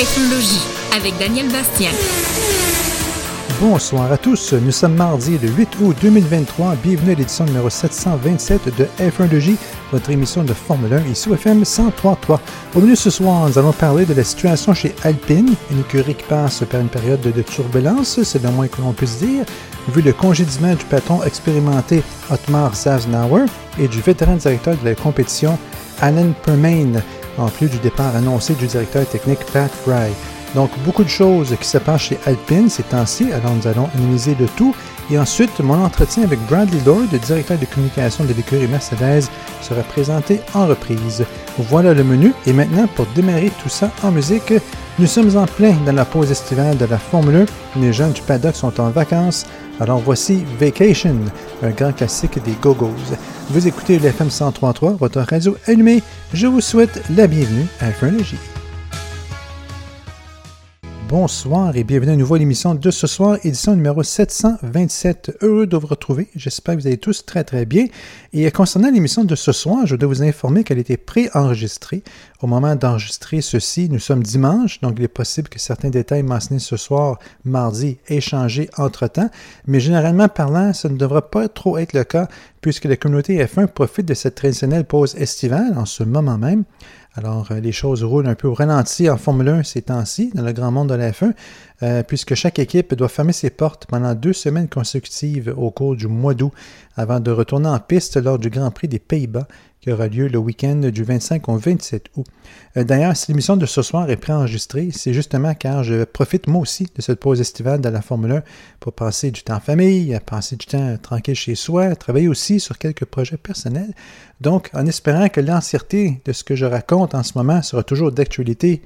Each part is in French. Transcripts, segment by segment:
Ethnologie avec Daniel Bastien. Bonsoir à tous. Nous sommes mardi le 8 août 2023. Bienvenue à l'édition numéro 727 de F1 votre émission de Formule 1 ici au FM 103.3. Au menu ce soir, nous allons parler de la situation chez Alpine, une écurie qui passe par une période de turbulence, c'est le moins que l'on puisse dire, vu le congédiement du patron expérimenté Otmar Safnauer et du vétéran directeur de la compétition Alan Permain, en plus du départ annoncé du directeur technique Pat Fry. Donc, beaucoup de choses qui se passent chez Alpine ces temps-ci, alors nous allons analyser le tout. Et ensuite, mon entretien avec Bradley Lord, directeur de communication de l'écurie Mercedes, sera présenté en reprise. Voilà le menu. Et maintenant, pour démarrer tout ça en musique, nous sommes en plein dans la pause estivale de la Formule 1. Les jeunes du paddock sont en vacances. Alors voici Vacation, un grand classique des Go-Go's. Vous écoutez le FM 1033, votre radio allumée. Je vous souhaite la bienvenue à f Bonsoir et bienvenue à une nouvelle émission de ce soir, édition numéro 727. Heureux de vous retrouver. J'espère que vous allez tous très très bien. Et concernant l'émission de ce soir, je dois vous informer qu'elle était pré-enregistrée. Au moment d'enregistrer ceci, nous sommes dimanche, donc il est possible que certains détails mentionnés ce soir, mardi, aient changé entre-temps. Mais généralement parlant, ça ne devrait pas trop être le cas puisque la communauté F1 profite de cette traditionnelle pause estivale en ce moment même. Alors, euh, les choses roulent un peu au ralenti en Formule 1 ces temps-ci, dans le grand monde de la F1, euh, puisque chaque équipe doit fermer ses portes pendant deux semaines consécutives au cours du mois d'août, avant de retourner en piste lors du Grand Prix des Pays-Bas, qui aura lieu le week-end du 25 au 27 août. Euh, d'ailleurs, si l'émission de ce soir est préenregistrée, c'est justement car je profite moi aussi de cette pause estivale de la Formule 1 pour passer du temps en famille, passer du temps tranquille chez soi, travailler aussi sur quelques projets personnels. Donc, en espérant que l'entièreté de ce que je raconte en ce moment sera toujours d'actualité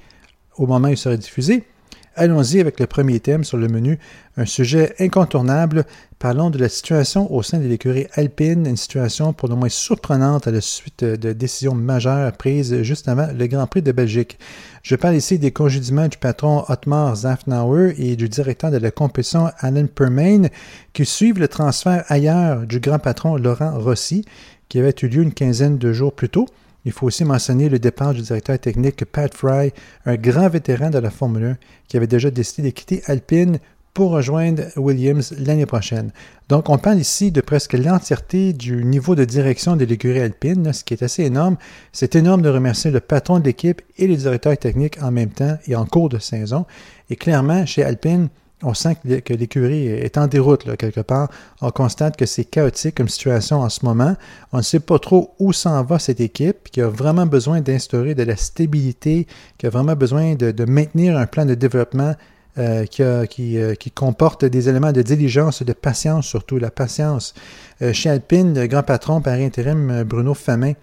au moment où il sera diffusé, Allons-y avec le premier thème sur le menu, un sujet incontournable. Parlons de la situation au sein de l'écurie alpine, une situation pour le moins surprenante à la suite de décisions majeures prises juste avant le Grand Prix de Belgique. Je parle ici des congédiements du patron Otmar Zafnauer et du directeur de la compétition Alan Permain qui suivent le transfert ailleurs du grand patron Laurent Rossi qui avait eu lieu une quinzaine de jours plus tôt. Il faut aussi mentionner le départ du directeur technique Pat Fry, un grand vétéran de la Formule 1 qui avait déjà décidé de quitter Alpine pour rejoindre Williams l'année prochaine. Donc, on parle ici de presque l'entièreté du niveau de direction de l'écurie alpine, ce qui est assez énorme. C'est énorme de remercier le patron de l'équipe et le directeur technique en même temps et en cours de saison. Et clairement, chez Alpine, on sent que l'écurie est en déroute quelque part. On constate que c'est chaotique comme situation en ce moment. On ne sait pas trop où s'en va cette équipe, qui a vraiment besoin d'instaurer de la stabilité, qui a vraiment besoin de, maintenir un plan de développement euh, euh, qui, comporte des éléments de diligence, de patience surtout, la patience. Euh, chez Alpine, le grand patron par intérim Bruno Famin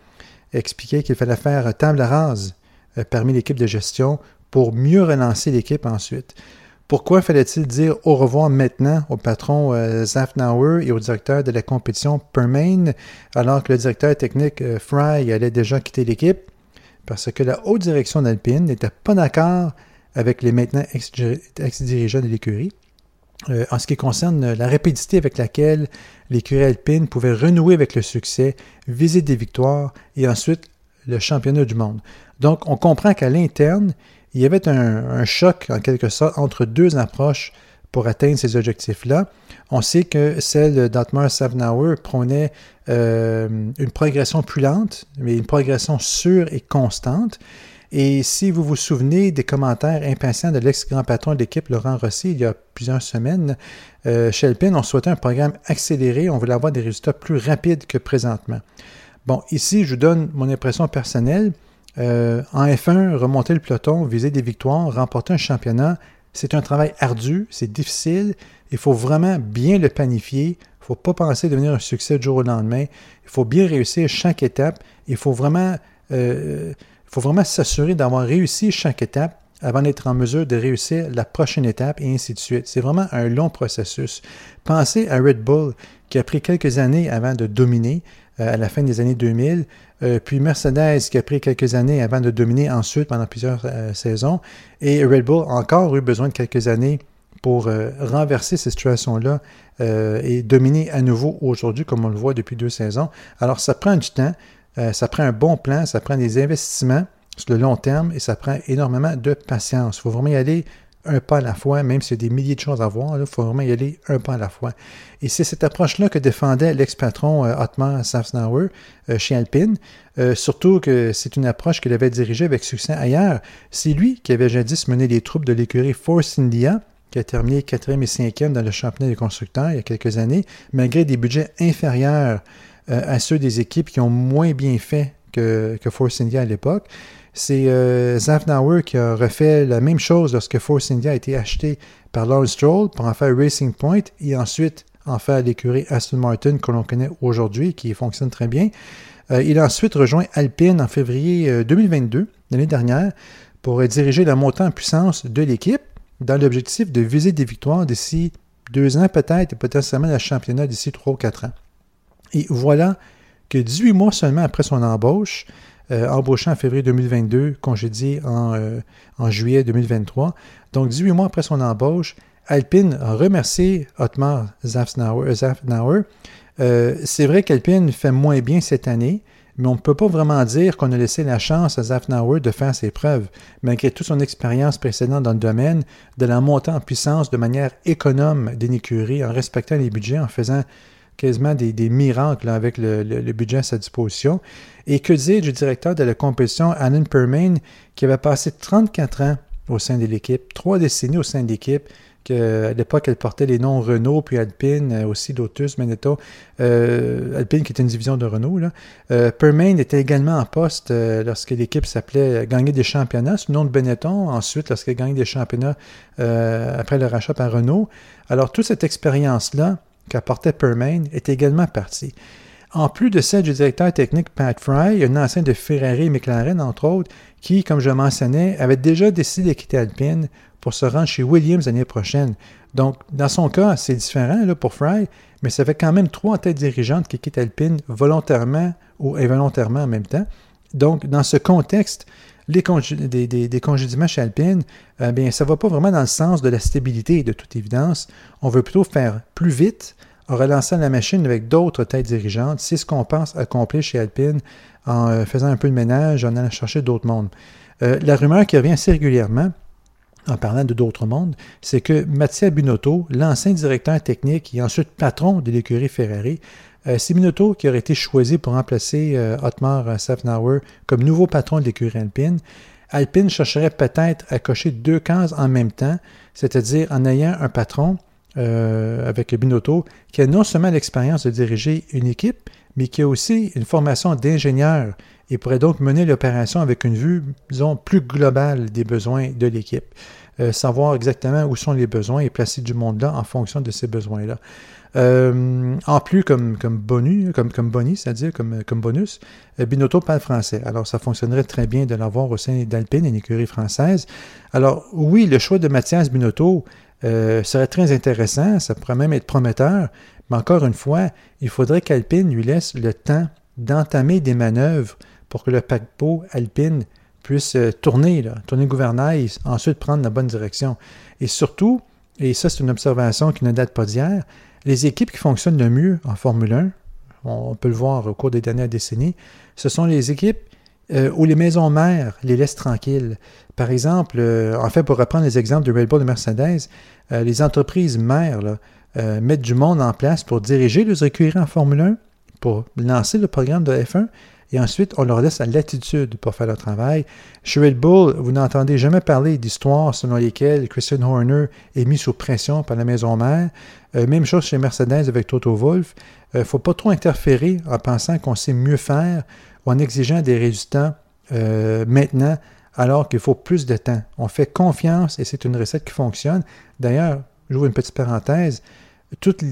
expliquait qu'il fallait faire table rase parmi l'équipe de gestion pour mieux relancer l'équipe ensuite. Pourquoi fallait-il dire au revoir maintenant au patron euh, Zafnauer et au directeur de la compétition Permain, alors que le directeur technique euh, Fry allait déjà quitter l'équipe? Parce que la haute direction d'Alpine n'était pas d'accord avec les maintenant ex-dirigeants de l'écurie. Euh, en ce qui concerne la rapidité avec laquelle l'écurie alpine pouvait renouer avec le succès, viser des victoires et ensuite le championnat du monde. Donc, on comprend qu'à l'interne, il y avait un, choc, en quelque sorte, entre deux approches pour atteindre ces objectifs-là. On sait que celle d'Atmar Savnauer prônait euh, une progression plus lente, mais une progression sûre et constante. Et si vous vous souvenez des commentaires impatients de l'ex-grand patron de l'équipe, Laurent Rossi, il y a plusieurs semaines, euh, chez Alpine, on souhaitait un programme accéléré, on voulait avoir des résultats plus rapides que présentement. Bon, ici, je vous donne mon impression personnelle. Euh, en F1, remonter le peloton, viser des victoires, remporter un championnat, c'est un travail ardu, c'est difficile. Il faut vraiment bien le planifier. Il ne faut pas penser devenir un succès du jour au lendemain. Il faut bien réussir chaque étape. Il faut vraiment, euh, faut vraiment s'assurer d'avoir réussi chaque étape avant d'être en mesure de réussir la prochaine étape et ainsi de suite. C'est vraiment un long processus. Pensez à Red Bull qui a pris quelques années avant de dominer euh, à la fin des années 2000. Euh, puis Mercedes qui a pris quelques années avant de dominer ensuite pendant plusieurs euh, saisons. Et Red Bull a encore eu besoin de quelques années pour renverser cette situation-là et dominer à nouveau aujourd'hui, comme on le voit depuis deux saisons. Alors ça prend du temps, ça prend un bon plan, ça prend des investissements, sur le long terme et ça prend énormément de patience. Il faut vraiment y aller un pas à la fois, même s'il y a des milliers de choses à voir, il faut vraiment y aller un pas à la fois. Et c'est cette approche-là que défendait l'ex-patron euh, Otmar Safnauer euh, chez Alpine, euh, surtout que c'est une approche qu'il avait dirigée avec succès ailleurs. C'est lui qui avait jadis mené les troupes de l'écurie Force India, qui a terminé 4e et 5e dans le championnat des constructeurs il y a quelques années, malgré des budgets inférieurs à ceux des équipes qui ont moins bien fait que Force India à l'époque. C'est euh, Zafnauer qui a refait la même chose lorsque Force India a été acheté par Lawrence Stroll pour en faire Racing Point et ensuite en faire l'écurie Aston Martin que l'on connaît aujourd'hui, qui fonctionne très bien. Euh, il a ensuite rejoint Alpine en février 2022, euh, l'année dernière, pour diriger la montée en puissance de l'équipe dans l'objectif de viser des victoires d'ici deux ans peut-être et potentiellement le championnat d'ici trois ou quatre ans. Et voilà que 18 mois seulement après son embauche, euh, embauché en février 2022, congédié en, euh, en, juillet 2023. Donc, 18 mois après son embauche, Alpine a remercié Otmar Zafnauer. Euh, c'est vrai qu'Alpine fait moins bien cette année, mais on ne peut pas vraiment dire qu'on a laissé la chance à Zafnauer de faire ses preuves, malgré toute son expérience précédente dans le domaine, de la montée en puissance de manière économe d'une écurie, en respectant les budgets, en faisant quasiment des, miracles avec le, budget à sa disposition. Et que dire du directeur de la compétition, Alan Permain, qui avait passé 34 ans au sein de l'équipe, trois décennies au sein de l'équipe, à l'époque, elle portait les noms Renault, puis Alpine, euh, aussi Lotus, Manetto. Euh, Alpine, qui était une division de Renault. Là. Euh, Permain était également en poste lorsque l'équipe s'appelait Gagner des championnats, sous le nom de Benetton. Ensuite, lorsqu'elle gagnait des championnats après le rachat par Renault. Alors, toute cette expérience-là, qu'apportait Permain est également parti. En plus de celle du directeur technique Pat Fry, il y a une ancienne de Ferrari et McLaren, entre autres, qui, comme je mentionnais, avait déjà décidé de quitter Alpine pour se rendre chez Williams l'année prochaine. Donc, dans son cas, c'est différent là, pour Fry, mais ça fait quand même trois têtes dirigeantes qui quittent Alpine volontairement ou involontairement en même temps. Donc, dans ce contexte, les des, des, chez Alpine, euh, bien, ça ne va pas vraiment dans le sens de la stabilité, de toute évidence. On veut plutôt faire plus vite en relançant la machine avec d'autres têtes dirigeantes. C'est ce qu'on pense accomplir chez Alpine en euh, faisant un peu de ménage, en allant chercher d'autres mondes. Euh, la rumeur qui revient assez régulièrement, en parlant de d'autres mondes, c'est que Mattia Binotto, l'ancien directeur technique et ensuite patron de l'écurie Ferrari, c'est Binotto qui aurait été choisi pour remplacer euh, Otmar Safnauer comme nouveau patron de l'écurie Alpine. Alpine chercherait peut-être à cocher deux cases en même temps, c'est-à-dire en ayant un patron euh, avec Binotto qui a non seulement l'expérience de diriger une équipe, mais qui a aussi une formation d'ingénieur et pourrait donc mener l'opération avec une vue, disons, plus globale des besoins de l'équipe. savoir exactement où sont les besoins et placer du monde là en fonction de ces besoins-là. Euh, en plus, comme, bonus, comme, boni, c'est-à-dire comme, bonus, euh, Binotto parle français. Alors, ça fonctionnerait très bien de l'avoir au sein d'Alpine, une écurie française. Alors, oui, le choix de Mathias Binotto euh, serait très intéressant, ça pourrait même être prometteur, mais encore une fois, il faudrait qu'Alpine lui laisse le temps d'entamer des manœuvres pour que le paquebot Alpine puisse tourner, tourner gouvernail, ensuite prendre la bonne direction. Et surtout, et ça c'est une observation qui ne date pas d'hier, les équipes qui fonctionnent le mieux en Formule 1, on peut le voir au cours des dernières décennies, ce sont les équipes euh, où les maisons mères les laissent tranquilles. Par exemple, euh, en fait, pour reprendre les exemples de Red Bull et Mercedes, euh, les entreprises mères mettent du monde en place pour diriger les écuries en Formule 1, pour lancer le programme de F1, et ensuite, on leur laisse la latitude pour faire leur travail. Chez Red Bull, vous n'entendez jamais parler d'histoires selon lesquelles Christian Horner est mis sous pression par la maison mère. Euh, même chose chez Mercedes avec Toto Wolff. Il euh, ne faut pas trop interférer en pensant qu'on sait mieux faire ou en exigeant des résultats euh, maintenant alors qu'il faut plus de temps. On fait confiance et c'est une recette qui fonctionne. D'ailleurs, j'ouvre une petite parenthèse, toute,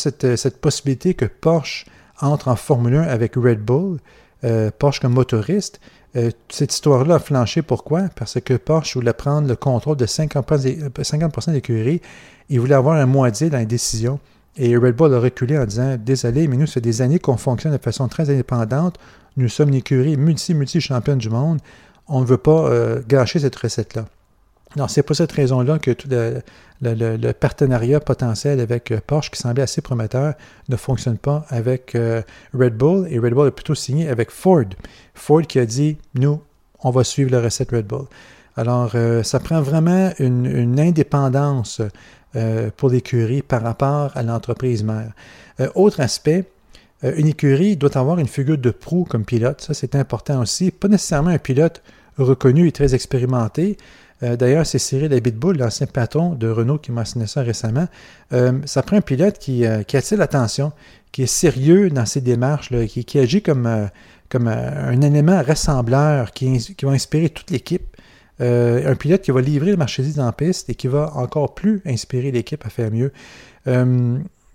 cette, possibilité que Porsche entre en Formule 1 avec Red Bull, euh, Porsche comme motoriste. Euh, cette histoire-là a flanché. Pourquoi? Parce que Porsche voulait prendre le contrôle de 50%, 50 de l'écurie. Il voulait avoir un moitié dans les décisions. Et Red Bull a reculé en disant Désolé, mais nous, fait des années qu'on fonctionne de façon très indépendante. Nous sommes une écurie multi-multi-championne du monde. On ne veut pas euh, gâcher cette recette-là. Non, c'est pour cette raison-là que tout le, partenariat potentiel avec euh, Porsche, qui semblait assez prometteur, ne fonctionne pas avec euh, Red Bull. Et Red Bull a plutôt signé avec Ford. Ford qui a dit, nous, on va suivre la recette Red Bull. Alors, ça prend vraiment une, indépendance pour l'écurie par rapport à l'entreprise mère. autre aspect, une écurie doit avoir une figure de proue comme pilote. Ça, c'est important aussi. Pas nécessairement un pilote reconnu et très expérimenté, euh, d'ailleurs, c'est Cyril Abitboul, l'ancien patron de Renault, qui m'a enseigné ça récemment. Euh, ça prend un pilote qui, euh, qui, attire l'attention, qui est sérieux dans ses démarches, qui, agit comme, un élément rassembleur, qui, qui va inspirer toute l'équipe. un pilote qui va livrer le marchandise en piste et qui va encore plus inspirer l'équipe à faire mieux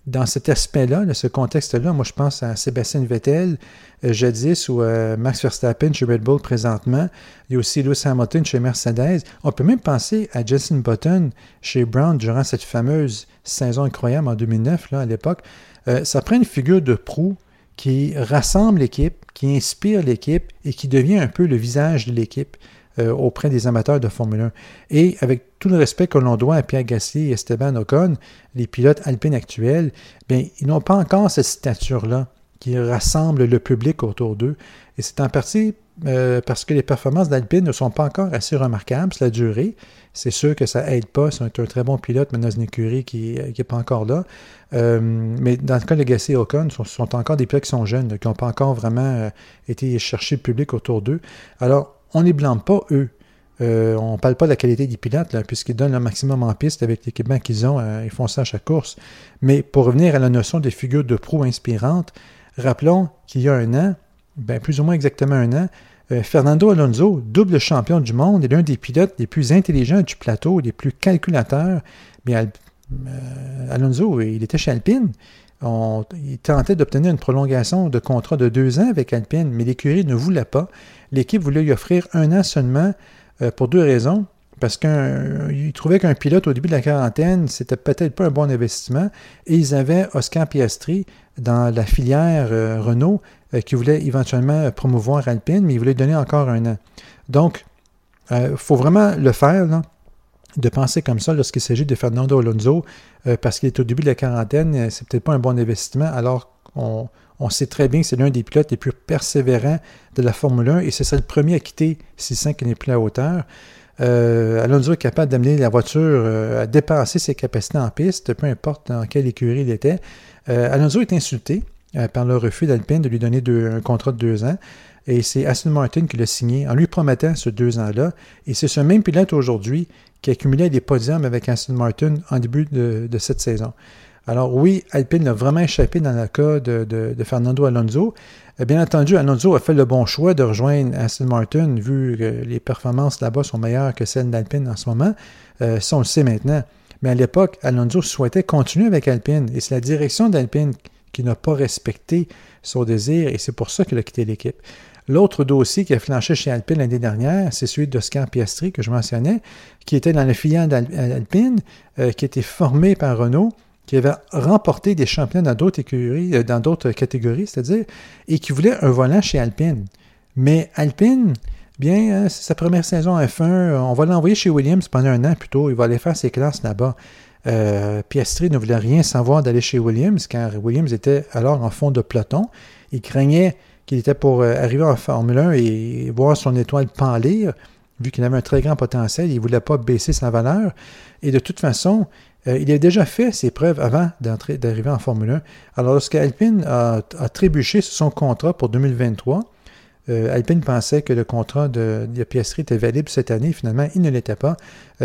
dans cet aspect-là, dans ce contexte-là, moi je pense à Sébastien Vettel, euh, jadis, ou euh, Max Verstappen chez Red Bull présentement. Il y a aussi Lewis Hamilton chez Mercedes. On peut même penser à Justin Button chez Brown durant cette fameuse saison incroyable en 2009, là, à l'époque. Euh, ça prend une figure de proue qui rassemble l'équipe, qui inspire l'équipe et qui devient un peu le visage de l'équipe. Euh, auprès des amateurs de Formule 1. Et avec tout le respect que l'on doit à Pierre Gasly et Esteban Ocon, les pilotes alpines actuels, bien, ils n'ont pas encore cette stature-là qui rassemble le public autour d'eux. Et c'est en partie euh, parce que les performances d'Alpine ne sont pas encore assez remarquables, la durée. C'est sûr que ça aide pas. C'est un, très bon pilote, une écurie qui n'est pas encore là. Euh, mais dans le cas de Gasly et Ocon, ce sont, encore des pilotes qui sont jeunes, qui n'ont pas encore vraiment été chercher le public autour d'eux. Alors, on ne les blâme pas, eux. Euh, on ne parle pas de la qualité des pilotes, puisqu'ils donnent le maximum en piste avec l'équipement qu'ils ont. Euh, ils font ça à chaque course. Mais pour revenir à la notion des figures de pro inspirantes, rappelons qu'il y a un an, ben plus ou moins exactement un an, euh, Fernando Alonso, double champion du monde, est l'un des pilotes les plus intelligents du plateau, les plus calculateurs. Bien, Alonso, il était chez Alpine. Il tentait d'obtenir une prolongation de contrat de deux ans avec Alpine, mais l'écurie ne voulait pas l'équipe voulait lui offrir un an seulement euh, pour deux raisons. Parce qu'il trouvait qu'un pilote au début de la quarantaine, c'était peut-être pas un bon investissement. Et ils avaient Oscar Piastri dans la filière euh, Renault euh, qui voulait éventuellement promouvoir Alpine, mais il voulait donner encore un an. Donc, il faut vraiment le faire, de penser comme ça lorsqu'il s'agit de Fernando Alonso, parce qu'il est au début de la quarantaine, c'est peut-être pas un bon investissement, alors qu'on on sait très bien que c'est l'un des pilotes les plus persévérants de la Formule 1 et c'est ça le premier à quitter sent qu'il n'est plus à hauteur. Euh, Alonso est capable d'amener la voiture euh, à dépasser ses capacités en piste, peu importe dans quelle écurie il était. Euh, Alonso est insulté par le refus d'Alpine de lui donner un contrat de deux ans. Et c'est Aston Martin qui l'a signé en lui promettant ce deux ans-là. Et c'est ce même pilote aujourd'hui qui accumulait des podiums avec Aston Martin en début de cette saison. Alors oui, Alpine a vraiment échappé dans le cas de, Fernando Alonso. Bien entendu, Alonso a fait le bon choix de rejoindre Aston Martin, vu que les performances là-bas sont meilleures que celles d'Alpine en ce moment. Euh, ça, on le sait maintenant. Mais à l'époque, Alonso souhaitait continuer avec Alpine, et c'est la direction d'Alpine qui n'a pas respecté son désir, et c'est pour ça qu'il a quitté l'équipe. L'autre dossier qui a flanché chez Alpine l'année dernière, c'est celui d'Oscar Piastri, que je mentionnais, qui était dans la filiale d'Alpine, euh, qui était formé par Renault, qui avait remporté des championnats dans d'autres écuries, euh, dans d'autres catégories, c'est-à-dire, et qui voulait un volant chez Alpine. Mais Alpine, bien, hein, c'est sa première saison F1, on va l'envoyer chez Williams pendant un an plutôt, il va aller faire ses classes là-bas. Euh, Piastri ne voulait rien savoir d'aller chez Williams, car Williams était alors en fond de peloton. Il craignait qu'il était pour euh, arriver en Formule 1 et voir son étoile pâlir, vu qu'il avait un très grand potentiel, il ne voulait pas baisser sa valeur. Et de toute façon, euh, il a déjà fait ses preuves avant d'arriver en Formule 1. Alors, lorsqu'Alpine a, a, trébuché sur son contrat pour 2023, euh, Alpine pensait que le contrat de, Piastri était valide cette année. Finalement, il ne l'était pas.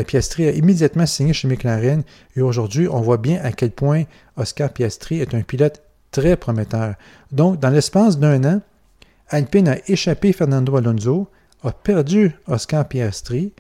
Piastri a immédiatement signé chez McLaren et aujourd'hui, on voit bien à quel point Oscar Piastri est un pilote très prometteur. Donc, dans l'espace d'un an, Alpine a échappé Fernando Alonso, a perdu Oscar Piastri,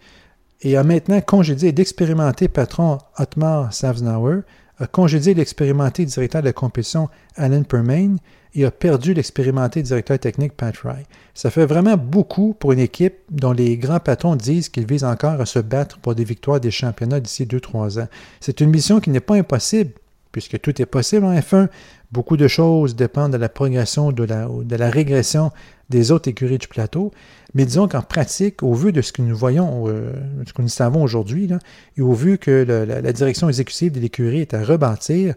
et a maintenant congédié l'expérimenté patron Otmar Savznauer, a congédié l'expérimenté directeur de la compétition Alan Permain et a perdu l'expérimenté directeur technique Pat Fry. Ça fait vraiment beaucoup pour une équipe dont les grands patrons disent qu'ils visent encore à se battre pour des victoires des championnats d'ici 2-3 ans. C'est une mission qui n'est pas impossible, puisque tout est possible en F1. Beaucoup de choses dépendent de la progression, de la, de la régression des autres écuries du plateau. Mais disons qu'en pratique, au vu de ce que nous voyons, euh, ce que nous savons aujourd'hui, et au vu que la, direction exécutive de l'écurie est à rebâtir,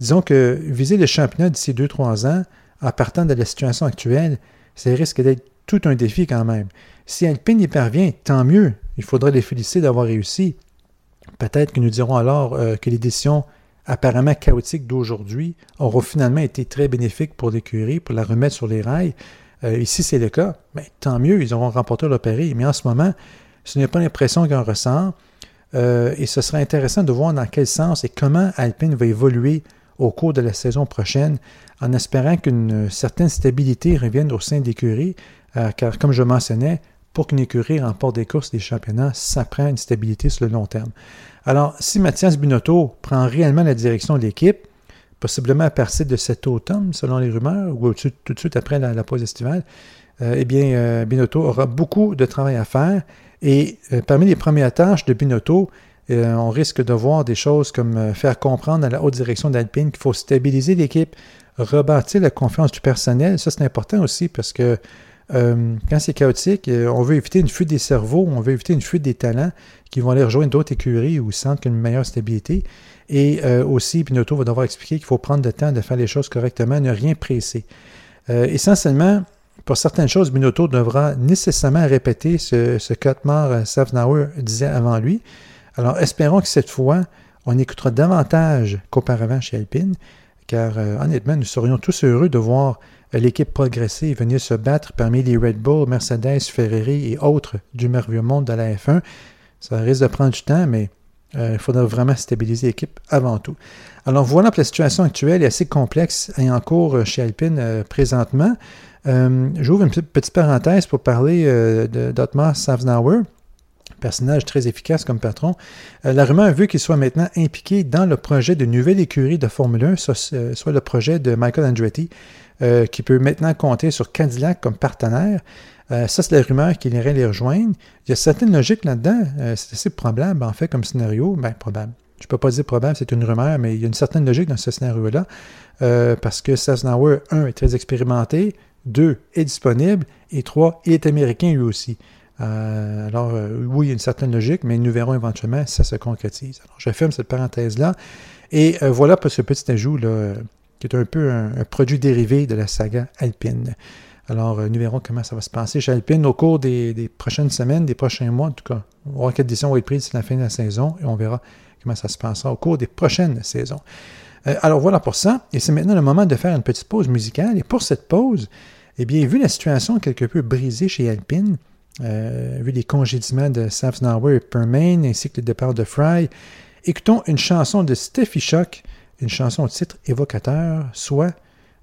disons que viser le championnat d'ici 2-3 ans, en partant de la situation actuelle, ça risque d'être tout un défi quand même. Si Alpine y parvient, tant mieux. Il faudra les féliciter d'avoir réussi. Peut-être que nous dirons alors euh, que les décisions apparemment chaotiques d'aujourd'hui auront finalement été très bénéfiques pour l'écurie, pour la remettre sur les rails. Euh, ici, c'est le cas. Mais tant mieux, ils auront remporté leur pari. Mais en ce moment, ce n'est pas l'impression qu'on ressent. Euh, et ce serait intéressant de voir dans quel sens et comment Alpine va évoluer au cours de la saison prochaine, en espérant qu'une certaine stabilité revienne au sein de l'écurie, car comme je mentionnais, pour qu'une écurie remporte des courses des championnats, ça prend une stabilité sur le long terme. Alors, si Mathias Binotto prend réellement la direction de l'équipe, possiblement à partir de cet automne, selon les rumeurs, ou tout, de suite après la, pause estivale, euh, eh bien, euh, Binotto aura beaucoup de travail à faire. Et euh, parmi les premières tâches de Binotto, on risque de voir des choses comme faire comprendre à la haute direction d'Alpine qu'il faut stabiliser l'équipe, rebâtir la confiance du personnel. Ça, c'est important aussi parce que euh, quand c'est chaotique, euh, on veut éviter une fuite des cerveaux, on veut éviter une fuite des talents qui vont aller rejoindre d'autres écuries où ils sentent une meilleure stabilité. Et euh, aussi, Pinotto va devoir expliquer qu'il faut prendre le temps de faire les choses correctement, ne rien presser. essentiellement, pour certaines choses, Binotto devra nécessairement répéter ce, ce qu'Otmar Savnauer disait avant lui. Alors, espérons que cette fois, on écoutera davantage qu'auparavant chez Alpine, car honnêtement, nous serions tous heureux de voir l'équipe progressée et venir se battre parmi les Red Bull, Mercedes, Ferrari et autres du merveilleux monde de la F1. Ça risque de prendre du temps, mais euh, il faudra vraiment stabiliser l'équipe avant tout. Alors voilà que la situation actuelle est assez complexe et en cours euh, chez Alpine euh, présentement. J'ouvre une petite parenthèse pour parler d'Otmar Savnauer personnage très efficace comme patron. la rumeur veut qu'il soit maintenant impliqué dans le projet de nouvelle écurie de Formule 1, soit le projet de Michael Andretti, euh, qui peut maintenant compter sur Cadillac comme partenaire. Euh, ça, c'est la rumeur qu'il irait les rejoindre. Il y a certaines logiques là-dedans. Euh, c'est assez probable, en fait, comme scénario. Ben, probable. Je ne peux pas dire probable, c'est une rumeur, mais il y a une certaine logique dans ce scénario-là. parce que Sasnauer, un, est très expérimenté. Deux, est disponible. Et trois, il est américain lui aussi. alors, oui, il y a une certaine logique, mais nous verrons éventuellement si ça se concrétise. Alors, je ferme cette parenthèse-là. Et voilà pour ce petit ajout là, qui est un peu un, produit dérivé de la saga Alpine. Alors, euh, nous verrons comment ça va se passer chez Alpine au cours des, prochaines semaines, des prochains mois. En tout cas, on verra quelle décision va être prise la fin de la saison et on verra comment ça se passera au cours des prochaines saisons. Euh, alors, voilà pour ça. Et c'est maintenant le moment de faire une petite pause musicale. Et pour cette pause, eh bien, vu la situation quelque peu brisée chez Alpine, euh, vu les congédiements de Safnauer et Permain, ainsi que le départ de Fry, écoutons une chanson de Steffi Shock une chanson au titre évocateur, soit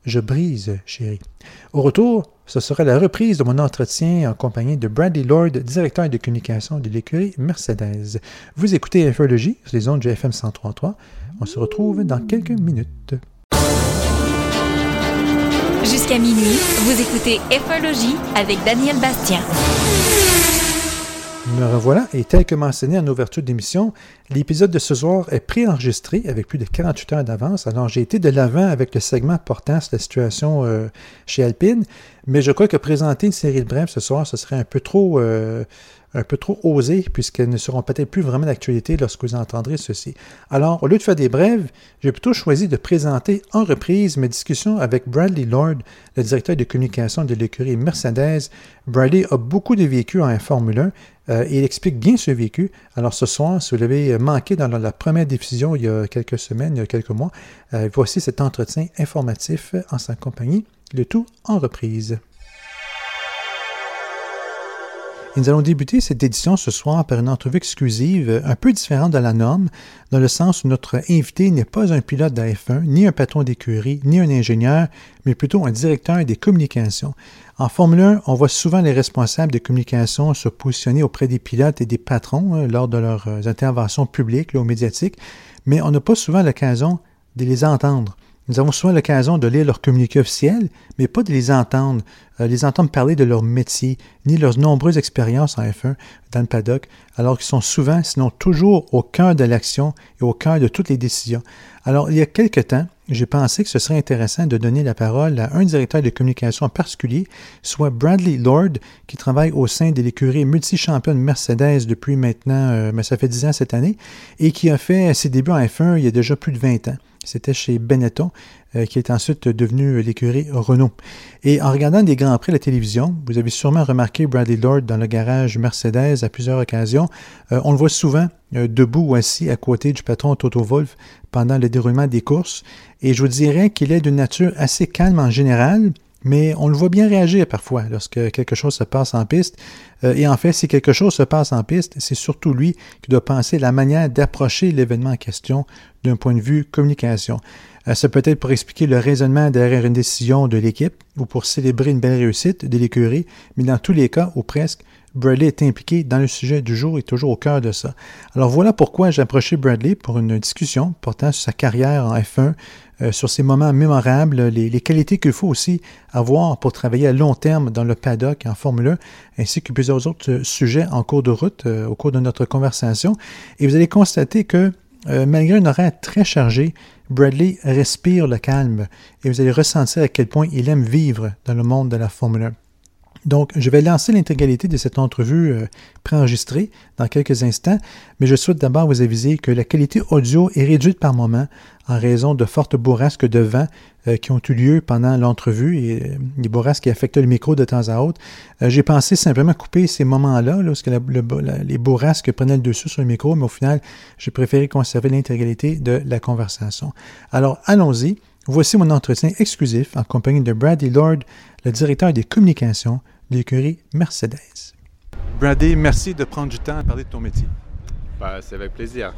Je brise, chérie. Au retour, ce sera la reprise de mon entretien en compagnie de Bradley Lord, directeur de communication de l'écurie Mercedes. Vous écoutez FRLG sur les ondes GFM 103.3. On se retrouve dans quelques minutes. Jusqu'à minuit, vous écoutez FRLG avec Daniel Bastien. Me revoilà, et tel que mentionné en ouverture d'émission, l'épisode de ce soir est préenregistré avec plus de 48 heures d'avance. Alors j'ai été de l'avant avec le segment portant sur la situation euh, chez Alpine, mais je crois que présenter une série de brèves ce soir, ce serait un peu trop euh, un peu trop osées, puisqu'elles ne seront peut-être plus vraiment d'actualité lorsque vous entendrez ceci. Alors, au lieu de faire des brèves, j'ai plutôt choisi de présenter en reprise mes discussions avec Bradley Lord, le directeur de communication de l'écurie Mercedes. Bradley a beaucoup de vécu en Formule 1 euh, il explique bien ce vécu. Alors ce soir, si vous l'avez manqué dans la première diffusion il y a quelques semaines, il y a quelques mois, euh, voici cet entretien informatif en sa compagnie, le tout en reprise nous allons débuter cette édition ce soir par une entrevue exclusive un peu différente de la norme, dans le sens où notre invité n'est pas un pilote de F1, ni un patron d'écurie, ni un ingénieur, mais plutôt un directeur des communications. En Formule 1, on voit souvent les responsables des communications se positionner auprès des pilotes et des patrons hein, lors de leurs euh, interventions publiques ou médiatiques, mais on n'a pas souvent l'occasion de les entendre. Nous avons souvent l'occasion de lire leurs communiqués officiels, mais pas de les entendre, euh, les entendre parler de leur métier, ni leurs nombreuses expériences en F1 dans le paddock, alors qu'ils sont souvent, sinon toujours, au cœur de l'action et au cœur de toutes les décisions. Alors, il y a quelque temps, j'ai pensé que ce serait intéressant de donner la parole à un directeur de communication en particulier, soit Bradley Lord, qui travaille au sein de l'écurie multi-championne Mercedes depuis maintenant, euh, mais ça fait 10 ans cette année, et qui a fait ses débuts en F1 il y a déjà plus de 20 ans. C'était chez Benetton, euh, qui est ensuite devenu l'écurie Renault. Et en regardant des Grands Prix à la télévision, vous avez sûrement remarqué Bradley Lord dans le garage Mercedes à plusieurs occasions. Euh, on le voit souvent euh, debout ou assis à côté du patron Toto Wolff pendant le déroulement des courses. Et je vous dirais qu'il est d'une nature assez calme en général, mais on le voit bien réagir parfois lorsque quelque chose se passe en piste. Euh, et en fait, si quelque chose se passe en piste, c'est surtout lui qui doit penser la manière d'approcher l'événement en question d'un point de vue communication. Euh, ça peut être pour expliquer le raisonnement derrière une décision de l'équipe ou pour célébrer une belle réussite de l'écurie, mais dans tous les cas, ou presque, Bradley est impliqué dans le sujet du jour et toujours au cœur de ça. Alors voilà pourquoi j'ai approché Bradley pour une discussion portant sur sa carrière en F1, euh, sur ses moments mémorables, les, qualités qu'il faut aussi avoir pour travailler à long terme dans le paddock en Formule 1, ainsi que plusieurs autres euh, sujets en cours de route euh, au cours de notre conversation. Et vous allez constater que malgré une horaire très chargée, Bradley respire le calme et vous allez ressentir à quel point il aime vivre dans le monde de la Formule 1. Donc, je vais lancer l'intégralité de cette entrevue euh, préenregistrée dans quelques instants, mais je souhaite d'abord vous aviser que la qualité audio est réduite par moment en raison de fortes bourrasques de vent euh, qui ont eu lieu pendant l'entrevue et euh, des bourrasques qui affectaient le micro de temps à autre. J'ai pensé simplement couper ces moments-là, lorsque les bourrasques prenaient le dessus sur le micro, mais au final, j'ai préféré conserver l'intégralité de la conversation. Alors, allons-y. Voici mon entretien exclusif en compagnie de Bradley Lord, le directeur des communications de l'écurie Mercedes. Bradley, merci de prendre du temps à parler de ton métier. Bah, c'est avec plaisir.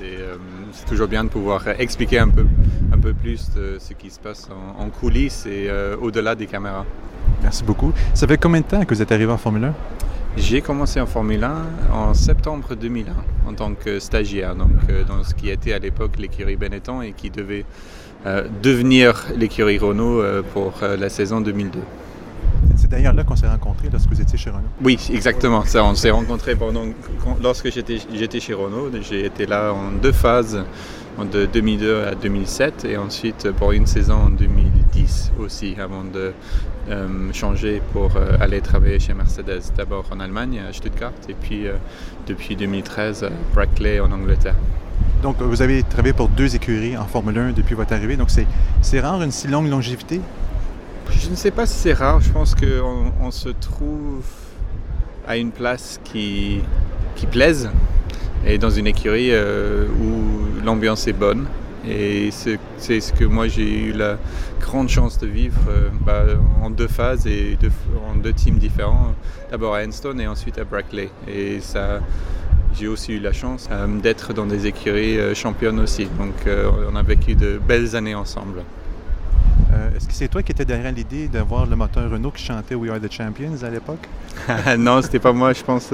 Euh, c'est, toujours bien de pouvoir expliquer un peu, un peu plus de ce qui se passe en, coulisses et euh, au-delà des caméras. Merci beaucoup. Ça fait combien de temps que vous êtes arrivé en Formule 1? J'ai commencé en Formule 1 en septembre 2001 en tant que stagiaire, donc euh, dans ce qui était à l'époque l'écurie Benetton et qui devait euh, devenir l'écurie Renault euh, pour euh, la saison 2002. C'est d'ailleurs là qu'on s'est rencontrés lorsque vous étiez chez Renault. Oui, exactement. Ça, on s'est rencontrés pendant, lorsque j'étais chez Renault. J'ai été là en deux phases, de 2002 à 2007 et ensuite pour une saison en 2010 aussi, avant de changer pour aller travailler chez Mercedes. D'abord en Allemagne, à Stuttgart, et puis depuis 2013 à Brackley en Angleterre. Donc, vous avez travaillé pour deux écuries en Formule 1 depuis votre arrivée. Donc, c'est rare une si longue longévité? Je ne sais pas si c'est rare. Je pense qu'on on se trouve à une place qui, qui plaise et dans une écurie euh, où l'ambiance est bonne. Et c'est ce que moi j'ai eu la grande chance de vivre euh, bah, en deux phases et en deux teams différents. D'abord à Enstone et ensuite à Brackley. Et ça, j'ai aussi eu la chance euh, d'être dans des écuries euh, championnes aussi. Donc euh, on a vécu de belles années ensemble. Est-ce que c'est toi qui étais derrière l'idée d'avoir le moteur Renault qui chantait We Are the Champions à l'époque? Non, c'était pas moi. Je pense,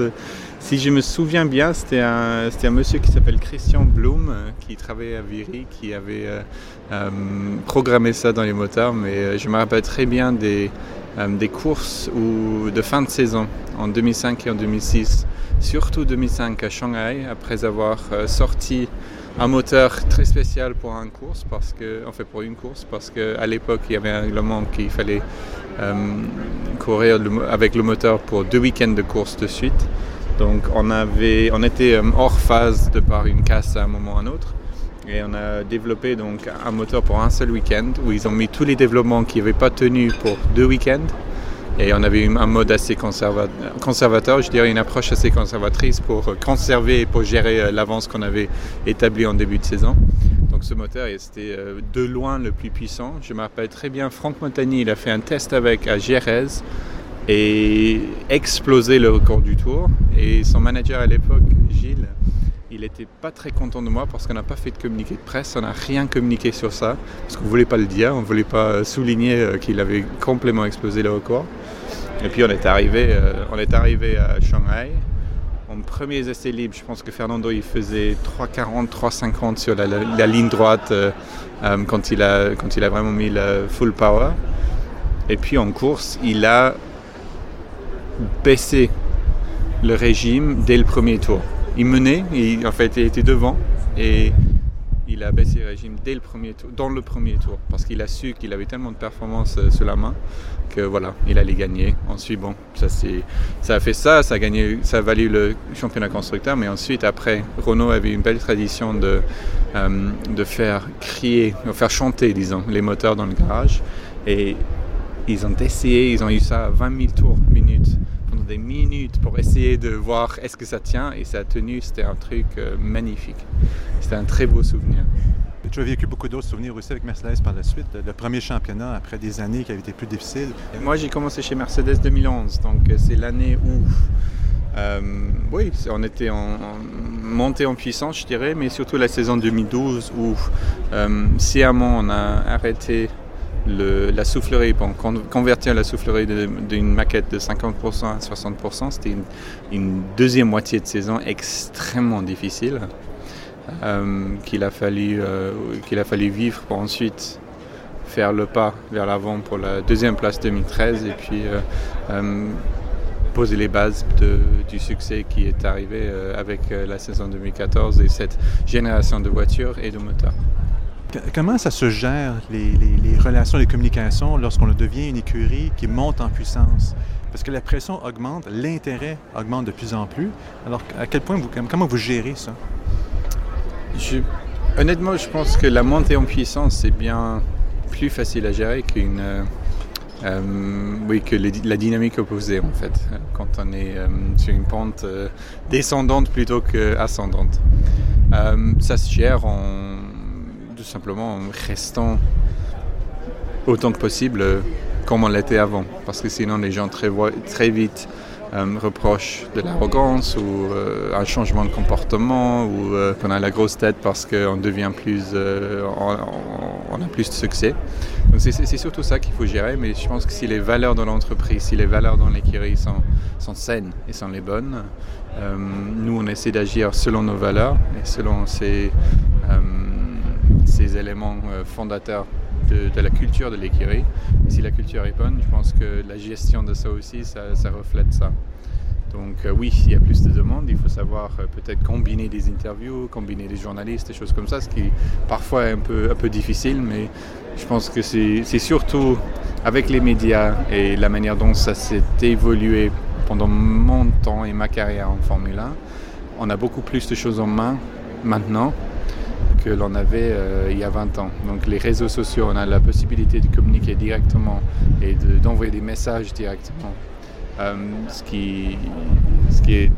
si je me souviens bien, c'était un, un monsieur qui s'appelle Christian Blum qui travaillait à Viry, qui avait programmé ça dans les moteurs. Mais je me rappelle très bien des, des courses ou de fin de saison en 2005 et en 2006 surtout 2005 à Shanghai, après avoir euh, sorti un moteur très spécial pour une course, parce que, pour une course, parce qu'à l'époque il y avait un règlement qu'il fallait euh, courir avec le moteur pour deux week-ends de course de suite. Donc on, avait, on était euh, hors phase de par une casse à un moment ou à un autre. Et on a développé donc un moteur pour un seul week-end où ils ont mis tous les développements qui n'avaient pas tenu pour deux week-ends. Et on avait un mode assez conservateur, je dirais une approche assez conservatrice pour conserver et pour gérer euh, l'avance qu'on avait établie en début de saison. Donc ce moteur, c'était euh, de loin le plus puissant. Je me rappelle très bien, Franck Montagny, il a fait un test avec à Jerez et explosé le record du tour. Et son manager à l'époque, Gilles, il n'était pas très content de moi parce qu'on n'a pas fait de communiqué de presse, on n'a rien communiqué sur ça, parce qu'on ne voulait pas le dire, on ne voulait pas euh, souligner qu'il avait complètement explosé le record. Et puis on est arrivé, euh, on est arrivé à Shanghai. En premiers essais libres, je pense que Fernando il faisait 3,40, 3,50 sur la, ligne droite euh, euh, quand, il a, quand il a vraiment mis le full power. Et puis en course, il a baissé le régime dès le premier tour. Il menait, il, en fait il était devant et il a baissé le régime dès le premier tour, dans le premier tour, parce qu'il a su qu'il avait tellement de performances euh, sur la main que voilà, il allait gagner. Ensuite, bon, ça, a fait ça, ça a gagné, ça valu le championnat constructeur, mais ensuite, après, Renault avait une belle tradition de, euh, de faire crier, de faire chanter, disons, les moteurs dans le garage. Et ils ont essayé, ils ont eu ça à 20 000 tours minutes des minutes pour essayer de voir est-ce que ça tient et ça a tenu. C'était un truc euh, magnifique. C'était un très beau souvenir. Tu as vécu beaucoup d'autres souvenirs aussi avec Mercedes par la suite. Le premier championnat après des années qui avaient été plus difficiles. Moi, j'ai commencé chez Mercedes 2011, donc euh, c'est l'année où, euh, oui, on était en, montée en puissance, je dirais, mais surtout la saison 2012 où euh, sciemment on a arrêté la soufflerie, convertir la soufflerie d'une maquette de 50% à 60%, c'était une, deuxième moitié de saison extrêmement difficile euh, qu'il a, fallu, euh, a fallu vivre pour ensuite faire le pas vers l'avant pour la deuxième place 2013 et puis euh, poser les bases du succès qui est arrivé avec la saison 2014 et cette génération de voitures et de moteurs. Comment ça se gère, les, relations, les communications, lorsqu'on devient une écurie qui monte en puissance? Parce que la pression augmente, l'intérêt augmente de plus en plus. Alors, à quel point vous, comment vous gérez ça? honnêtement, je pense que la montée en puissance, c'est bien plus facile à gérer qu'une... Euh, euh, oui, que la dynamique opposée en fait, quand on est euh, sur une pente descendante plutôt qu'ascendante. ça se gère en, simplement en restant autant que possible comme on l'était avant, parce que sinon les gens très, très vite euh, reproche de l'arrogance ou euh, un changement de comportement ou euh, qu'on a la grosse tête parce qu'on devient plus, on, a plus de succès. Donc c'est surtout ça qu'il faut gérer, mais je pense que si les valeurs de l'entreprise, si les valeurs dans l'écurie sont, sont, saines et sont les bonnes, nous on essaie d'agir selon nos valeurs et selon ces, ces éléments fondateurs de, la culture de l'écurie. Si la culture est bonne, je pense que la gestion de ça aussi, ça, reflète ça. Donc euh, oui, il y a plus de demandes, il faut savoir euh, peut-être combiner des interviews, combiner des journalistes, des choses comme ça, ce qui parfois est un peu difficile, mais je pense que c'est surtout avec les médias et la manière dont ça s'est évolué pendant mon temps et ma carrière en Formule 1, on a beaucoup plus de choses en main maintenant que l'on avait euh, il y a 20 ans. Donc les réseaux sociaux, on a la possibilité de communiquer directement et d'envoyer des messages directement. Euh, ce, qui, ce qui est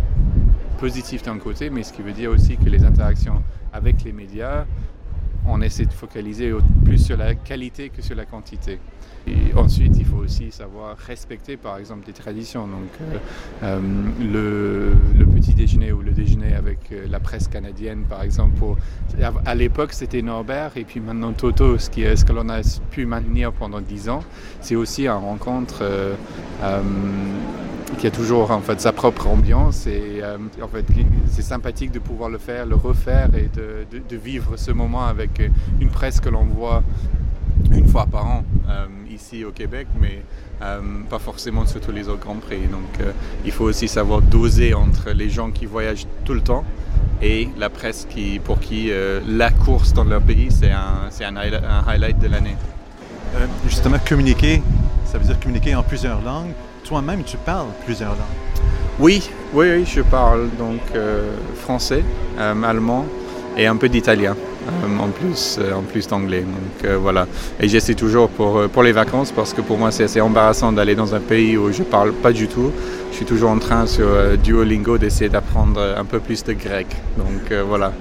positif d'un côté, mais ce qui veut dire aussi que les interactions avec les médias, on essaie de focaliser plus sur la qualité que sur la quantité. Ensuite, il faut aussi savoir respecter, par exemple, des traditions. Donc, euh, euh, le, petit déjeuner ou le déjeuner avec euh, la presse canadienne, par exemple. à l'époque, c'était Norbert, et puis maintenant Toto, ce, qui est, ce que l'on a pu maintenir pendant dix ans, c'est aussi un rencontre qui a toujours en fait sa propre ambiance et en fait c'est sympathique de pouvoir le faire, le refaire et de vivre ce moment avec une presse que l'on voit une fois par an ici au Québec, mais euh, pas forcément sur tous les autres Grands Prix. Donc euh, il faut aussi savoir doser entre les gens qui voyagent tout le temps et la presse qui, pour qui euh, la course dans leur pays, c'est un, un, highlight de l'année. justement, communiquer, ça veut dire communiquer en plusieurs langues. Toi-même, tu parles plusieurs langues. Oui, oui, oui je parle donc français, allemand et un peu d'italien. Euh, en plus, euh, en plus d'anglais. Donc euh, voilà. Et j'essaie toujours pour, pour les vacances parce que pour moi c'est assez embarrassant d'aller dans un pays où je parle pas du tout. Je suis toujours en train sur Duolingo d'essayer d'apprendre un peu plus de grec. Donc voilà.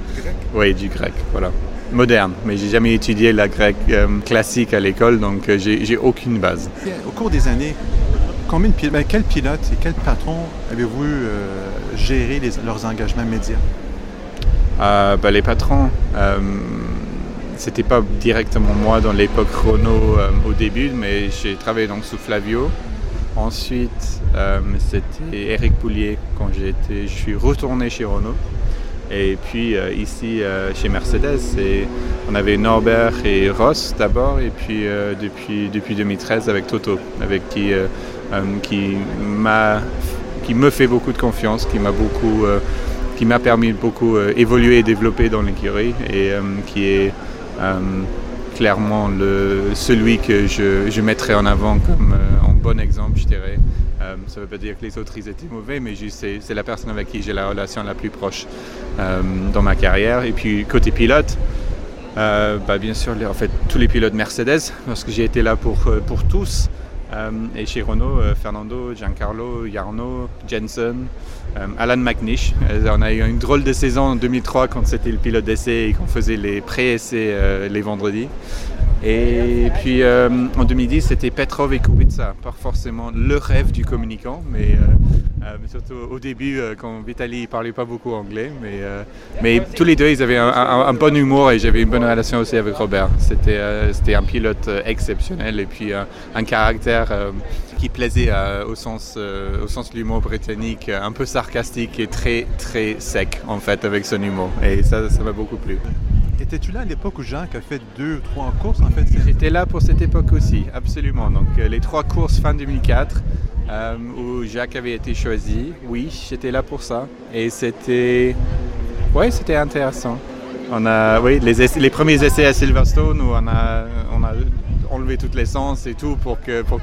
Oui, du grec. Voilà moderne, mais j'ai jamais étudié la grec classique à l'école, donc j'ai aucune base. Au cours des années, combien de ben, quel pilote et quel patron avez-vous géré leurs engagements médias? Euh, bah, les patrons, euh, c'était pas directement moi dans l'époque Renault euh, au début, mais j'ai travaillé donc sous Flavio. Ensuite, euh, c'était Eric Poulier quand je suis retourné chez Renault. Et puis ici chez Mercedes, on avait Norbert et Ross d'abord, et puis depuis, depuis 2013 avec Toto, avec qui, qui, m'a, qui me fait beaucoup de confiance, qui m'a beaucoup qui m'a permis beaucoup évoluer et développer dans l'écurie et qui est clairement le, celui que je, je mettrais en avant comme en bon exemple, je dirais. ça ne veut pas dire que les autres ils étaient mauvais, mais c'est la personne avec qui j'ai la relation la plus proche dans ma carrière. Et puis côté pilote, euh, bah, bien sûr, en fait, tous les pilotes Mercedes, parce que j'ai été là pour, euh, pour tous. Euh, et chez Renault, Fernando, Giancarlo, Jarno, Jensen, Alan McNish. on a eu une drôle de saison en 2003 quand c'était le pilote d'essai et qu'on faisait les pré-essais les vendredis. Et puis en 2010, c'était Petrov et Kubica, pas forcément le rêve du communicant, mais euh, surtout au début, euh, quand Vitaly ne parlait pas beaucoup anglais. Mais, euh, mais tous les deux, ils avaient un, bon humour et j'avais une bonne relation aussi avec Robert. C'était c'était un pilote exceptionnel et puis un caractère qui plaisait au sens, au sens de l'humour britannique, un peu sarcastique et très, très sec en fait avec son humour. Et ça, ça m'a beaucoup plu. Étais-tu là à l'époque où Jacques a fait deux, trois courses en fait J'étais là pour cette époque aussi, absolument. Donc les trois courses fin 2004. Euh, où Jacques avait été choisi. Oui, j'étais là pour ça. Et c'était. Oui, c'était intéressant. On a, oui, les, premiers essais à Silverstone où on a, enlevé toute l'essence et tout pour qu'il pour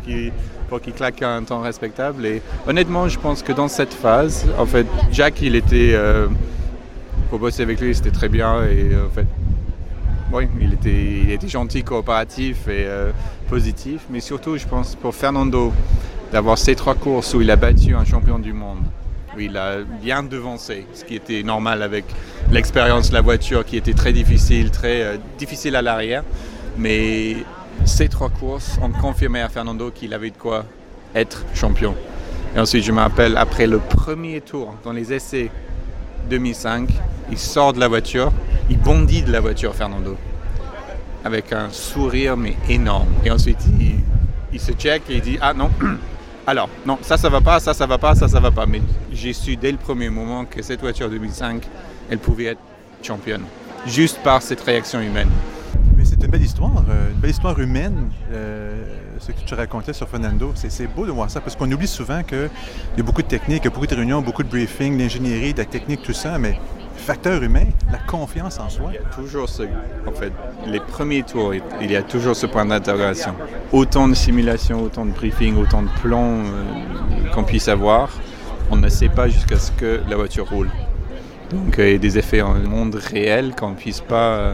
pour qu'il claque un temps respectable. Et honnêtement, je pense que dans cette phase, en fait, Jacques, il était. Euh, pour bosser avec lui, c'était très bien. Et en fait, oui, il était, il était gentil, coopératif et euh, positif. Mais surtout, je pense, pour Fernando, d'avoir ces trois courses où il a battu un champion du monde, où il a bien devancé, ce qui était normal avec l'expérience de la voiture qui était très difficile, très euh, difficile à l'arrière. Mais ces trois courses ont confirmé à Fernando qu'il avait de quoi être champion. Et ensuite, je me rappelle, après le premier tour dans les essais 2005, il sort de la voiture, il bondit de la voiture, Fernando, avec un sourire mais énorme. Et ensuite, il, se check et il dit Ah non, alors, non, ça, ça va pas, ça, ça va pas, ça, ça va pas. Mais j'ai su dès le premier moment que cette voiture 2005, elle pouvait être championne, juste par cette réaction humaine. Mais c'est une belle histoire, euh, une belle histoire humaine, euh, ce que tu racontais sur Fernando. C'est beau de voir ça, parce qu'on oublie souvent qu'il y a beaucoup de techniques, beaucoup de réunions, beaucoup de briefings, d'ingénierie, de la technique, tout ça, mais facteur humain, la confiance en soi. Il y a toujours ce, en fait, les premiers tours, il y a toujours ce point d'interrogation. Autant de simulations, autant de briefings, autant de plans euh, qu'on puisse avoir, on ne sait pas jusqu'à ce que la voiture roule. Donc il y a des effets en monde réel qu'on puisse pas, euh,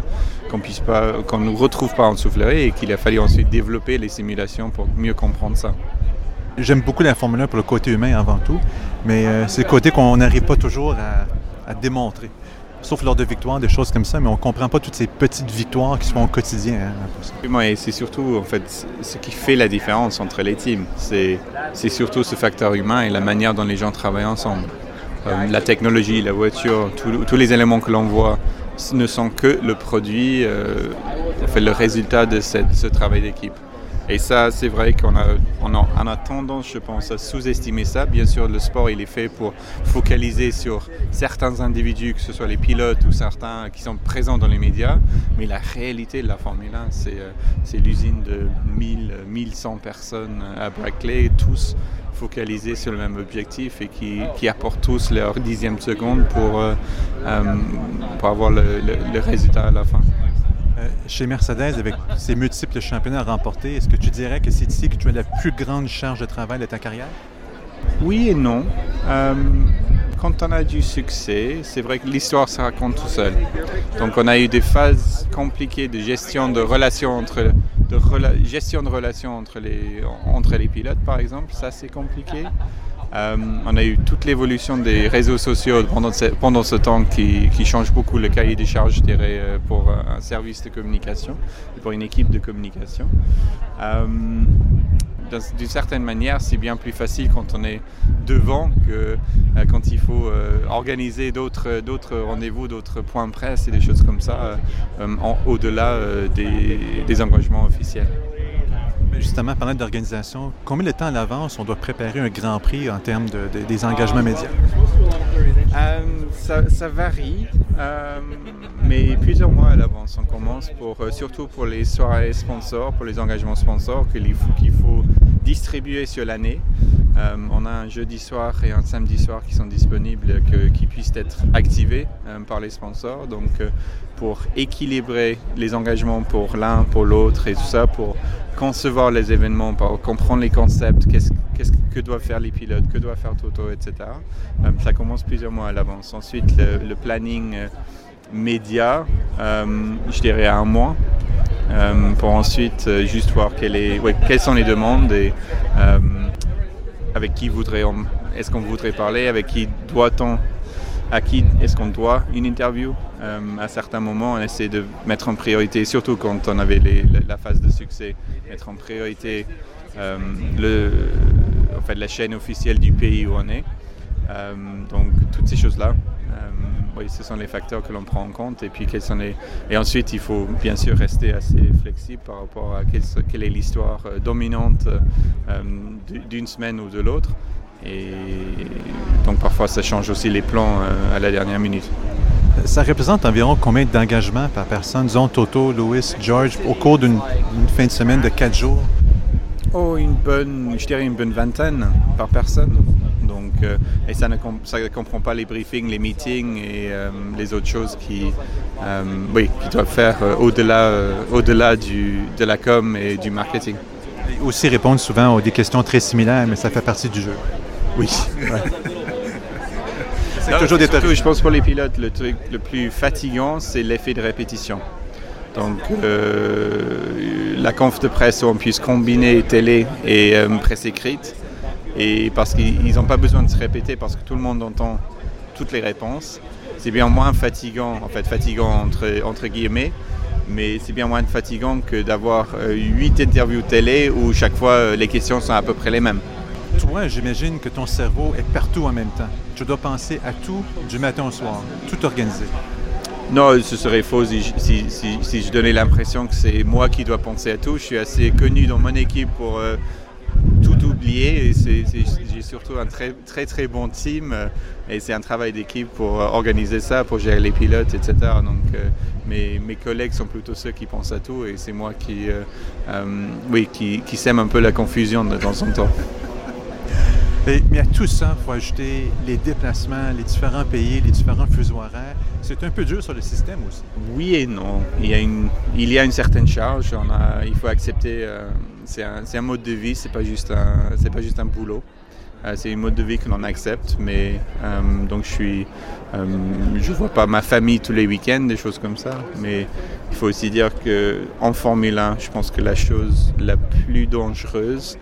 qu'on puisse pas, qu'on nous retrouve pas en soufflerie et qu'il a fallu ensuite développer les simulations pour mieux comprendre ça. J'aime beaucoup la Formule 1 pour le côté humain avant tout, mais euh, c'est le côté qu'on n'arrive pas toujours à, à démontrer. Sauf lors de victoires, des choses comme ça, mais on ne comprend pas toutes ces petites victoires qui sont au quotidien. Hein, et c'est surtout en fait ce qui fait la différence entre les teams. C'est surtout ce facteur humain et la manière dont les gens travaillent ensemble. Euh, la technologie, la voiture, tous les éléments que l'on voit ne sont que le produit, euh, fait, le résultat de ce travail d'équipe. Et ça, c'est vrai qu'on a, on a, tendance, je pense, à sous-estimer ça. Bien sûr, le sport, il est fait pour focaliser sur certains individus, que ce soit les pilotes ou certains qui sont présents dans les médias. Mais la réalité de la Formule 1, c'est, euh, c'est l'usine de 1000, 1100 personnes à Brackley, tous focalisés sur le même objectif et qui, apportent tous leur dixième seconde pour, euh, euh, pour avoir le résultat à la fin. Euh, chez Mercedes, avec ses multiples championnats remportés, est-ce que tu dirais que c'est ici que tu as la plus grande charge de travail de ta carrière? Oui et non. Euh, quand on a du succès, c'est vrai que l'histoire se raconte tout seul. Donc on a eu des phases compliquées de gestion de relations entre de gestion de relations entre les entre les pilotes par exemple, ça c'est compliqué. Euh, on a eu toute l'évolution des réseaux sociaux pendant ce, temps qui, change beaucoup le cahier des charges, euh, pour un service de communication pour une équipe de communication. Euh, d'une certaine manière, c'est bien plus facile quand on est devant que quand il faut organiser d'autres, rendez-vous, d'autres points de presse et des choses comme ça, au-delà des engagements officiels justement, parlant d'organisation, combien de temps à l'avance on doit préparer un Grand Prix en termes de, des engagements médias? Euh, ça, varie, euh, mais plusieurs mois à l'avance. On commence pour, euh, surtout pour les soirées sponsors, pour les engagements sponsors qu'il faut distribuer sur l'année. Euh, on a un jeudi soir et un samedi soir qui sont disponibles, qui puissent être activés euh, par les sponsors. Donc, euh, pour équilibrer les engagements pour l'un, pour l'autre et tout ça, pour concevoir les événements, pour comprendre les concepts, qu'est-ce, que doivent faire les pilotes, que doit faire Toto, etc. ça commence plusieurs mois à l'avance. Ensuite, le, planning média, je dirais un mois. pour ensuite juste voir quelles sont les demandes et avec qui voudrait est-ce qu'on voudrait parler, avec qui doit-on, à qui est-ce qu'on doit une interview? Euh, à certains moments, on essaie de mettre en priorité, surtout quand on avait la, phase de succès, mettre en priorité euh, le, en fait, la chaîne officielle du pays où on est. Euh, donc toutes ces choses-là, oui, ce sont les facteurs que l'on prend en compte. Et puis quels sont les... Et ensuite, il faut bien sûr rester assez flexible par rapport à quelle, est l'histoire dominante d'une semaine ou de l'autre. Et donc parfois ça change aussi les plans euh, à la dernière minute. Ça représente environ combien d'engagements par personne, disons Toto, Louis, George, au cours d'une fin de semaine de quatre jours? Oh, une bonne, je dirais une bonne vingtaine par personne. Donc, euh, et ça ne, comprend pas les briefings, les meetings et euh, les autres choses qui, oui, qui doivent faire au-delà, au-delà de la com et du marketing. Et aussi répondre souvent aux des questions très similaires, mais ça fait partie du jeu. Oui. c'est toujours des surtout, Je pense pour les pilotes, le truc le plus fatigant, c'est l'effet de répétition. Donc, euh, la conf de presse où on puisse combiner télé et euh, presse écrite, et parce qu'ils n'ont pas besoin de se répéter, parce que tout le monde entend toutes les réponses. C'est bien moins fatigant, en fait, fatigant entre, entre guillemets, mais c'est bien moins fatigant que d'avoir euh, huit interviews télé où chaque fois les questions sont à peu près les mêmes toi, j'imagine que ton cerveau est partout en même temps. Tu dois penser à tout du matin au soir, tout organiser. Non, ce serait faux si, je donnais l'impression que c'est moi qui dois penser à tout. Je suis assez connu dans mon équipe pour euh, tout oublier et j'ai surtout un très très très bon team euh, et c'est un travail d'équipe pour euh, organiser ça, pour gérer les pilotes, etc. Donc mes, mes, collègues sont plutôt ceux qui pensent à tout et c'est moi qui, oui, qui sème un peu la confusion de temps en temps. Mais, à tout ça, il faut ajouter les déplacements, les différents pays, les différents fuseaux horaires. C'est un peu dur sur le système aussi. Oui et non. Il y a une, il y a une certaine charge. Il faut accepter. Euh, c'est un, un, mode de vie, c'est pas pas juste un boulot. Euh, c'est un mode de vie que l'on accepte, mais euh, donc je suis, je vois pas ma famille tous les week-ends, des choses comme ça. Mais il faut aussi dire que en Formule 1, je pense que la chose la plus dangereuse,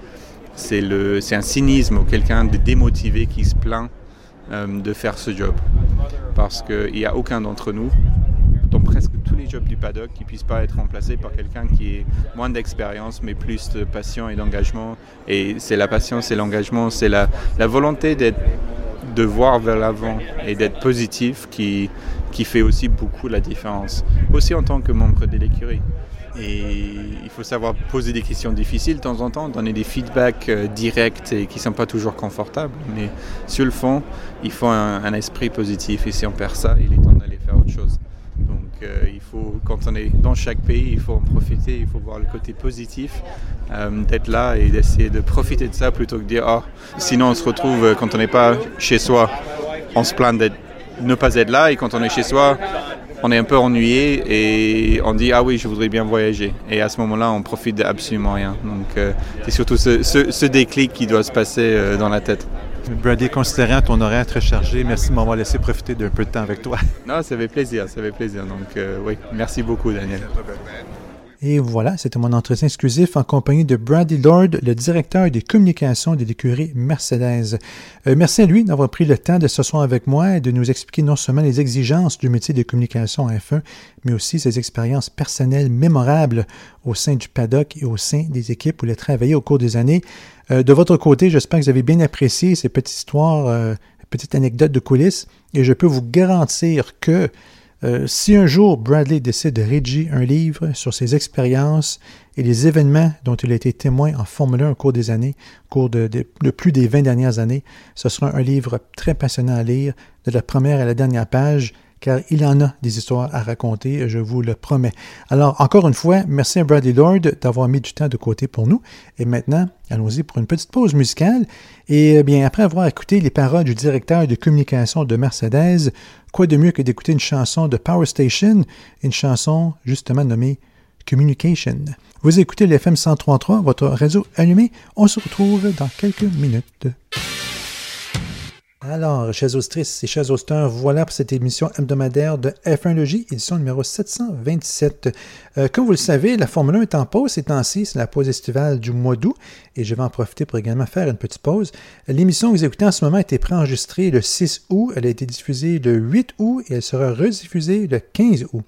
c'est un cynisme ou quelqu'un de démotivé qui se plaint euh, de faire ce job. Parce qu'il n'y a aucun d'entre nous, dans presque tous les jobs du paddock, qui ne puisse pas être remplacé par quelqu'un qui ait moins d'expérience, mais plus de passion et d'engagement. Et c'est la passion, c'est l'engagement, c'est la, volonté de voir vers l'avant et d'être positif qui fait aussi beaucoup la différence. Aussi en tant que membre de l'écurie. Et il faut savoir poser des questions difficiles de temps en temps, donner des feedbacks euh, directs et qui ne sont pas toujours confortables. Mais sur le fond, il faut un, esprit positif. Et si on perd ça, il est temps d'aller faire autre chose. Donc euh, il faut, quand on est dans chaque pays, il faut en profiter, il faut voir le côté positif, euh, d'être là et d'essayer de profiter de ça plutôt que de dire oh, sinon on se retrouve quand on n'est pas chez soi, on se plaint de ne pas être là et quand on est chez soi, on est un peu ennuyé et on dit ah oui je voudrais bien voyager et à ce moment-là on profite d'absolument rien donc euh, c'est surtout ce, déclic qui doit se passer euh, dans la tête. Brady, considérant ton horaire très chargé, merci de m'avoir laissé profiter d'un peu de temps avec toi. Non, ça fait plaisir, ça fait plaisir. Donc euh, oui, merci beaucoup Daniel. Et voilà, c'était mon entretien exclusif en compagnie de Brady Lord, le directeur des communications de l'écurie Mercedes. Euh, merci à lui d'avoir pris le temps de ce soir avec moi et de nous expliquer non seulement les exigences du métier de communication en F1, mais aussi ses expériences personnelles mémorables au sein du paddock et au sein des équipes où il a travaillé au cours des années. Euh, de votre côté, j'espère que vous avez bien apprécié ces petites histoires, euh, petites anecdotes de coulisses, et je peux vous garantir que euh, si un jour Bradley décide de rédiger un livre sur ses expériences et les événements dont il a été témoin en Formule 1 au cours des années, au cours de, plus des 20 dernières années, ce sera un livre très passionnant à lire, de la première à la dernière page. Car il en a des histoires à raconter, je vous le promets. Alors, encore une fois, merci à Bradley Lord d'avoir mis du temps de côté pour nous. Et maintenant, allons-y pour une petite pause musicale. Et eh bien, après avoir écouté les paroles du directeur de communication de Mercedes, quoi de mieux que d'écouter une chanson de Power Station, une chanson justement nommée Communication. Vous écoutez l'FM 103.3, votre réseau allumé. On se retrouve dans quelques minutes. Alors, chers auditrices et chers auditeurs, voilà pour cette émission hebdomadaire de F1 Logie, édition numéro 727. Euh, comme vous le savez, la Formule 1 est en pause ces temps-ci, c'est la pause estivale du mois d'août, et je vais en profiter pour également faire une petite pause. L'émission que vous écoutez en ce moment a été préenregistrée le 6 août, elle a été diffusée le 8 août et elle sera rediffusée le 15 août.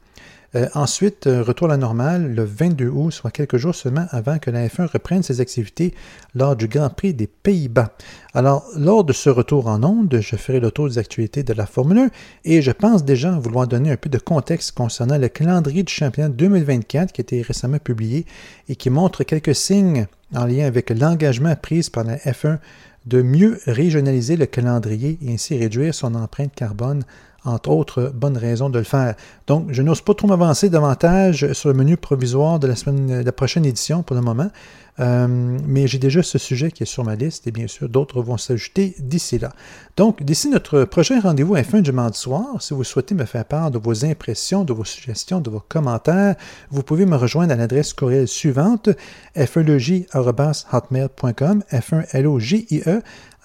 Euh, ensuite, euh, retour à la normale le 22 août, soit quelques jours seulement avant que la F1 reprenne ses activités lors du Grand Prix des Pays-Bas. Alors, lors de ce retour en ondes, je ferai le tour des actualités de la Formule 1 et je pense déjà vouloir donner un peu de contexte concernant le calendrier du championnat 2024 qui a été récemment publié et qui montre quelques signes en lien avec l'engagement pris par la F1 de mieux régionaliser le calendrier et ainsi réduire son empreinte carbone entre autres bonnes raisons de le faire. Donc, je n'ose pas trop m'avancer davantage sur le menu provisoire de la, semaine, de la prochaine édition pour le moment, euh, mais j'ai déjà ce sujet qui est sur ma liste et bien sûr d'autres vont s'ajouter d'ici là. Donc, d'ici notre prochain rendez-vous à fin du mardi soir, si vous souhaitez me faire part de vos impressions, de vos suggestions, de vos commentaires, vous pouvez me rejoindre à l'adresse courriel suivante f1logie.hotmail.com f1logie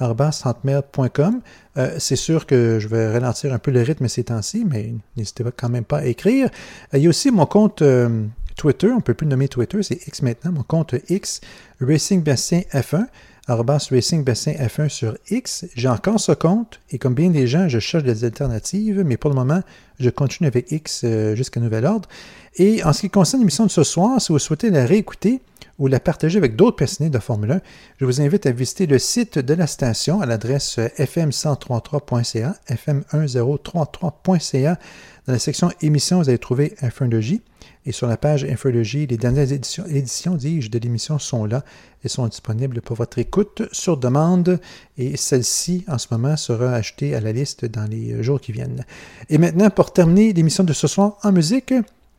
hotmail.com. Euh, c'est sûr que je vais ralentir un peu le rythme ces temps-ci, mais n'hésitez quand même pas à écrire. Euh, il y a aussi mon compte euh, Twitter, on ne peut plus le nommer Twitter, c'est X maintenant, mon compte X, Racing Bassin F1 Racing Bassin F1 sur X. J'ai encore ce compte et comme bien des gens, je cherche des alternatives, mais pour le moment, je continue avec X jusqu'à nouvel ordre. Et en ce qui concerne l'émission de ce soir, si vous souhaitez la réécouter, ou la partager avec d'autres passionnés de Formule 1, je vous invite à visiter le site de la station à l'adresse fm1033.ca, fm1033.ca. Dans la section émissions, vous allez trouver Infologie. Et sur la page Infologie, les dernières éditions, éditions dis-je, de l'émission sont là. Elles sont disponibles pour votre écoute sur demande. Et celle-ci, en ce moment, sera ajoutée à la liste dans les jours qui viennent. Et maintenant, pour terminer l'émission de ce soir en musique,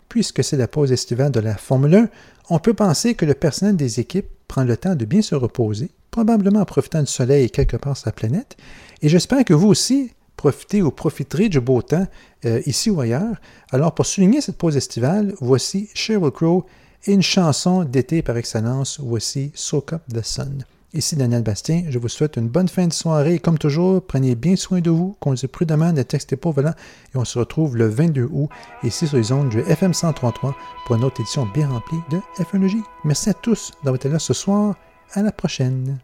puisque c'est la pause estivale de la Formule 1, on peut penser que le personnel des équipes prend le temps de bien se reposer, probablement en profitant du soleil quelque part sur la planète, et j'espère que vous aussi profitez ou profiterez du beau temps euh, ici ou ailleurs. Alors pour souligner cette pause estivale, voici Sheryl Crow et une chanson d'été par excellence, voici Soak Up the Sun. Ici Daniel Bastien, je vous souhaite une bonne fin de soirée. Comme toujours, prenez bien soin de vous, conduisez prudemment, ne textez pas volant et on se retrouve le 22 août ici sur les ondes du FM 133 pour une autre édition bien remplie de f Merci à tous d'avoir été là ce soir. À la prochaine.